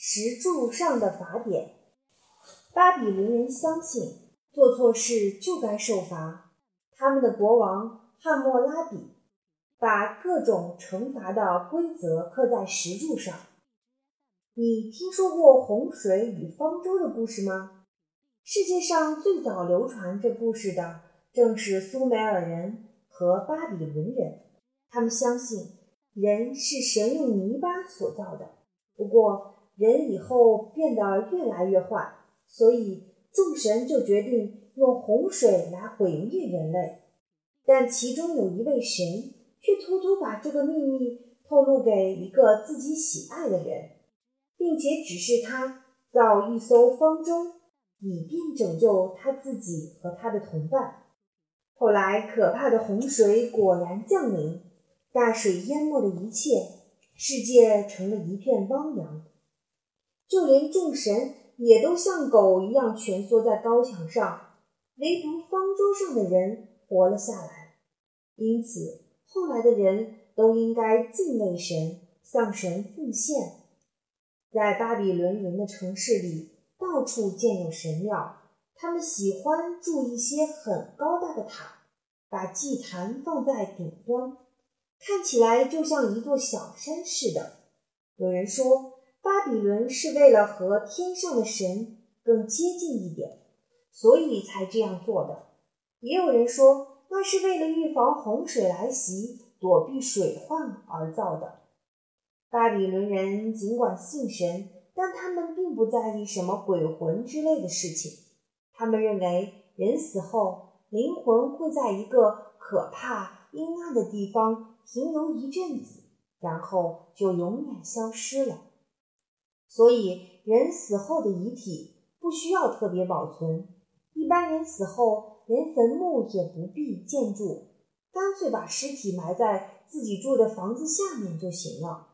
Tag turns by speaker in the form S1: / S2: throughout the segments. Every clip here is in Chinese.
S1: 石柱上的法典。巴比伦人相信做错事就该受罚。他们的国王汉谟拉比把各种惩罚的规则刻在石柱上。你听说过洪水与方舟的故事吗？世界上最早流传这故事的正是苏美尔人和巴比伦人。他们相信人是神用泥巴所造的。不过，人以后变得越来越坏，所以众神就决定用洪水来毁灭人类。但其中有一位神却偷偷把这个秘密透露给一个自己喜爱的人，并且指示他造一艘方舟，以便拯救他自己和他的同伴。后来，可怕的洪水果然降临，大水淹没了一切，世界成了一片汪洋。就连众神也都像狗一样蜷缩在高墙上，唯独方舟上的人活了下来。因此，后来的人都应该敬畏神，向神奉献。在巴比伦人的城市里，到处建有神庙，他们喜欢筑一些很高大的塔，把祭坛放在顶端，看起来就像一座小山似的。有人说。巴比伦是为了和天上的神更接近一点，所以才这样做的。也有人说，那是为了预防洪水来袭、躲避水患而造的。巴比伦人尽管信神，但他们并不在意什么鬼魂之类的事情。他们认为，人死后，灵魂会在一个可怕、阴暗的地方停留一阵子，然后就永远消失了。所以，人死后的遗体不需要特别保存。一般人死后，连坟墓也不必建筑，干脆把尸体埋在自己住的房子下面就行了。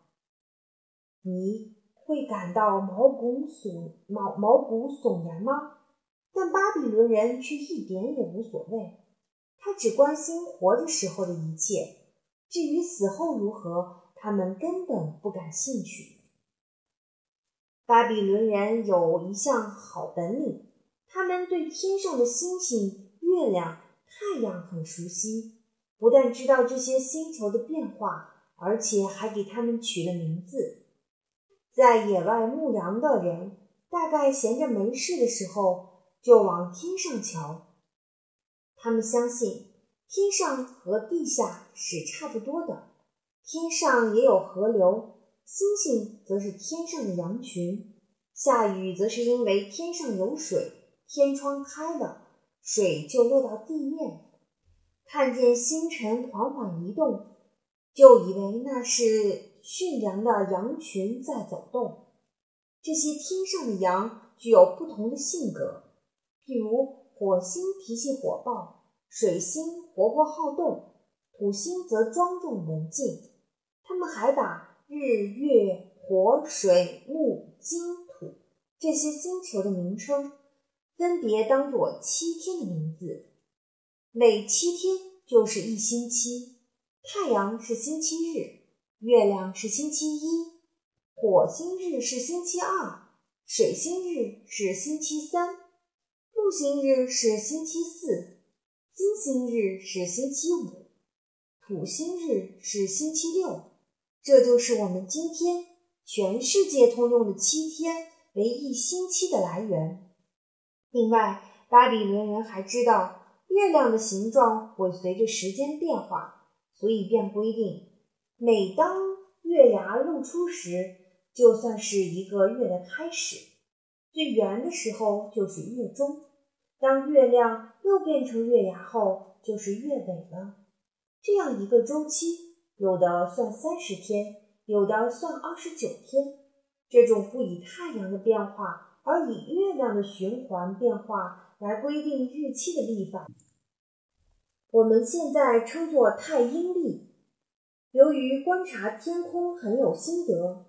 S1: 你会感到毛骨悚毛毛骨悚然吗？但巴比伦人却一点也无所谓，他只关心活着时候的一切，至于死后如何，他们根本不感兴趣。巴比伦人有一项好本领，他们对天上的星星、月亮、太阳很熟悉，不但知道这些星球的变化，而且还给他们取了名字。在野外牧羊的人，大概闲着没事的时候，就往天上瞧。他们相信天上和地下是差不多的，天上也有河流。星星则是天上的羊群，下雨则是因为天上有水，天窗开了，水就落到地面。看见星辰缓缓移动，就以为那是驯良的羊群在走动。这些天上的羊具有不同的性格，譬如火星脾气火爆，水星活泼好动，土星则庄重文静。他们还把。日月火水木金土这些星球的名称，分别当作七天的名字。每七天就是一星期。太阳是星期日，月亮是星期一，火星日是星期二，水星日是星期三，木星日是星期四，金星日是星期五，土星日是星期六。这就是我们今天全世界通用的七天为一星期的来源。另外，巴比伦人还知道月亮的形状会随着时间变化，所以便规定，每当月牙露出时，就算是一个月的开始；最圆的时候就是月中；当月亮又变成月牙后，就是月尾了。这样一个周期。有的算三十天，有的算二十九天。这种不以太阳的变化，而以月亮的循环变化来规定日期的历法，我们现在称作太阴历。由于观察天空很有心得，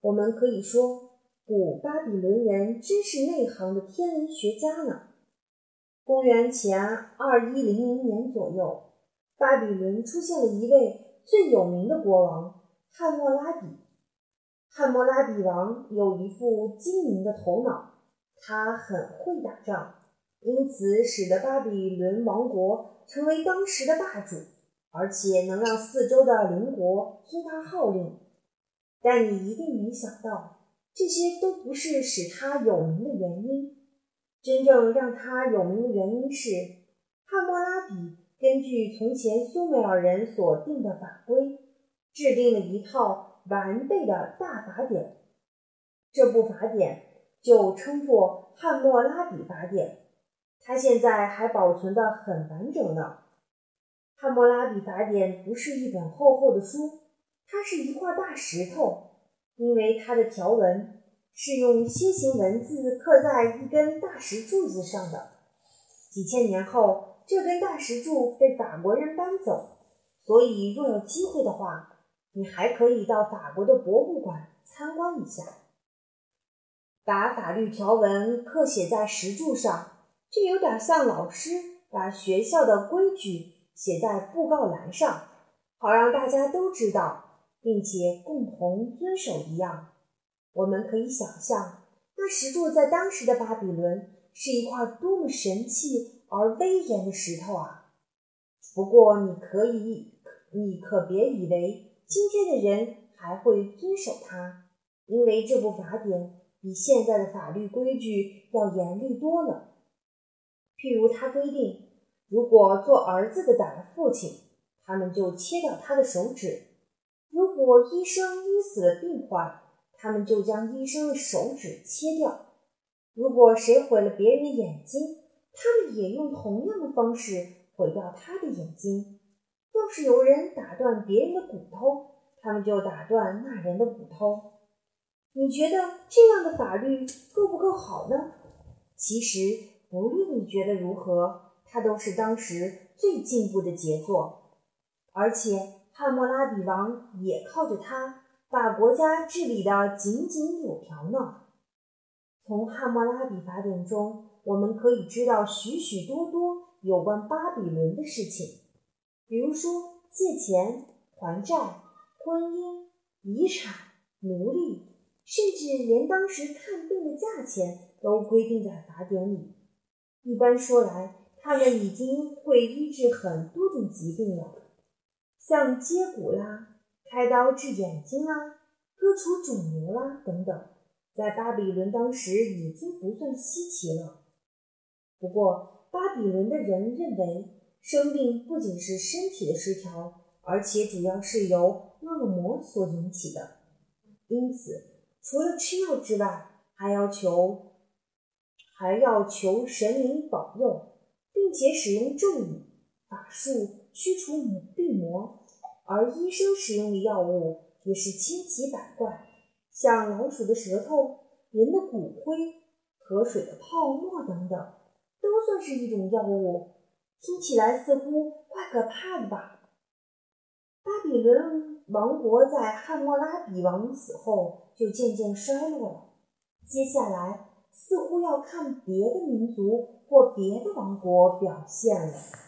S1: 我们可以说，古巴比伦人真是内行的天文学家呢。公元前二一零零年左右，巴比伦出现了一位。最有名的国王汉谟拉比，汉谟拉比王有一副精明的头脑，他很会打仗，因此使得巴比伦王国成为当时的霸主，而且能让四周的邻国听他号令。但你一定没想到，这些都不是使他有名的原因。真正让他有名的原因是，汉谟拉比根据从前苏美尔人所定的法规，制定了一套完备的大法典。这部法典就称作《汉谟拉比法典》，它现在还保存的很完整呢。《汉谟拉比法典》不是一本厚厚的书。它是一块大石头，因为它的条文是用楔形文字刻在一根大石柱子上的。几千年后，这根大石柱被法国人搬走，所以若有机会的话，你还可以到法国的博物馆参观一下。把法律条文刻写在石柱上，这有点像老师把学校的规矩写在布告栏上，好让大家都知道。并且共同遵守一样，我们可以想象，那石柱在当时的巴比伦是一块多么神气而威严的石头啊！不过，你可以，你可别以为今天的人还会遵守它，因为这部法典比现在的法律规矩要严厉多了。譬如，他规定，如果做儿子的打了父亲，他们就切掉他的手指。如果医生医死了病患，他们就将医生的手指切掉；如果谁毁了别人的眼睛，他们也用同样的方式毁掉他的眼睛。要是有人打断别人的骨头，他们就打断那人的骨头。你觉得这样的法律够不够好呢？其实，不论你觉得如何，它都是当时最进步的杰作，而且。汉谟拉比王也靠着它把国家治理得井井有条呢。从汉谟拉比法典中，我们可以知道许许多多有关巴比伦的事情，比如说借钱、还债、婚姻、遗产、奴隶，甚至连当时看病的价钱都规定在法典里。一般说来，他们已经会医治很多种疾病了。像接骨啦、开刀治眼睛啦、割除肿瘤啦等等，在巴比伦当时已经不算稀奇了。不过，巴比伦的人认为，生病不仅是身体的失调，而且主要是由恶魔所引起的。因此，除了吃药之外，还要求还要求神灵保佑，并且使用咒语、法术驱除病魔。而医生使用的药物也是千奇百怪，像老鼠的舌头、人的骨灰、河水的泡沫等等，都算是一种药物。听起来似乎怪可怕的吧？巴比伦王国在汉谟拉比王死后就渐渐衰落了。接下来似乎要看别的民族或别的王国表现了。